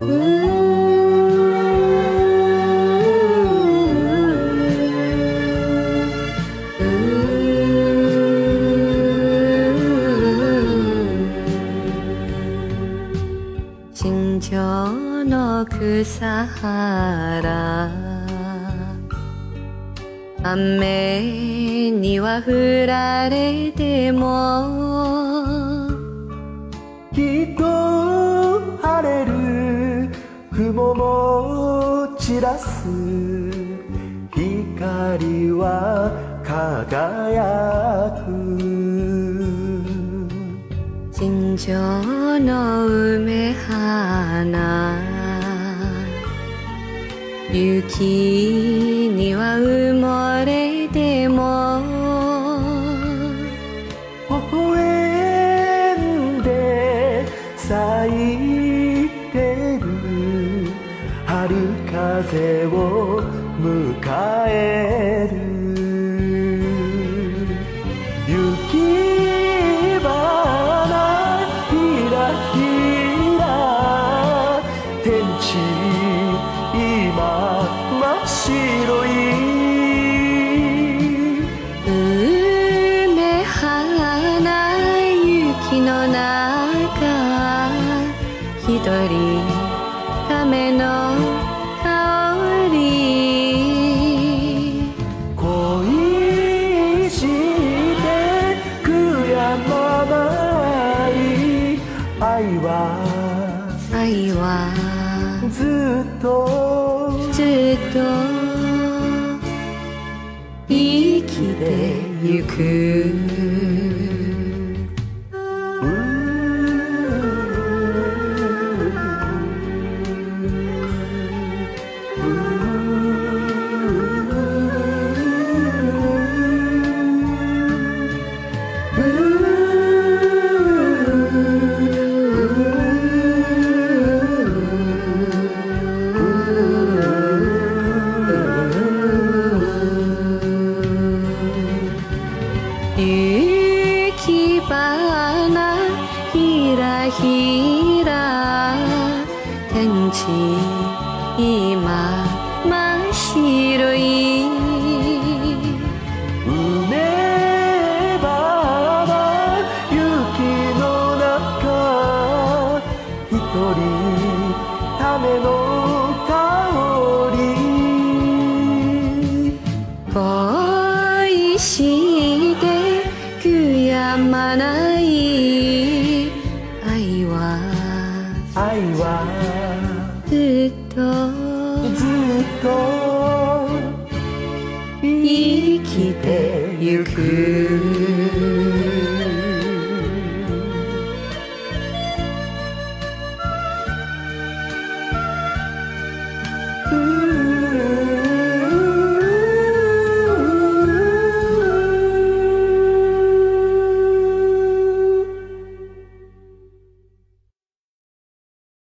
新庄の草雨には降られても雲も散らす光は輝く。新庄の梅花。雪には埋もれ風を迎える。愛はずっと。ずっと。生きてゆくひら天地今真っ白い。梅花雪の中一人種の香り。恋して悔やまないと生きてゆく。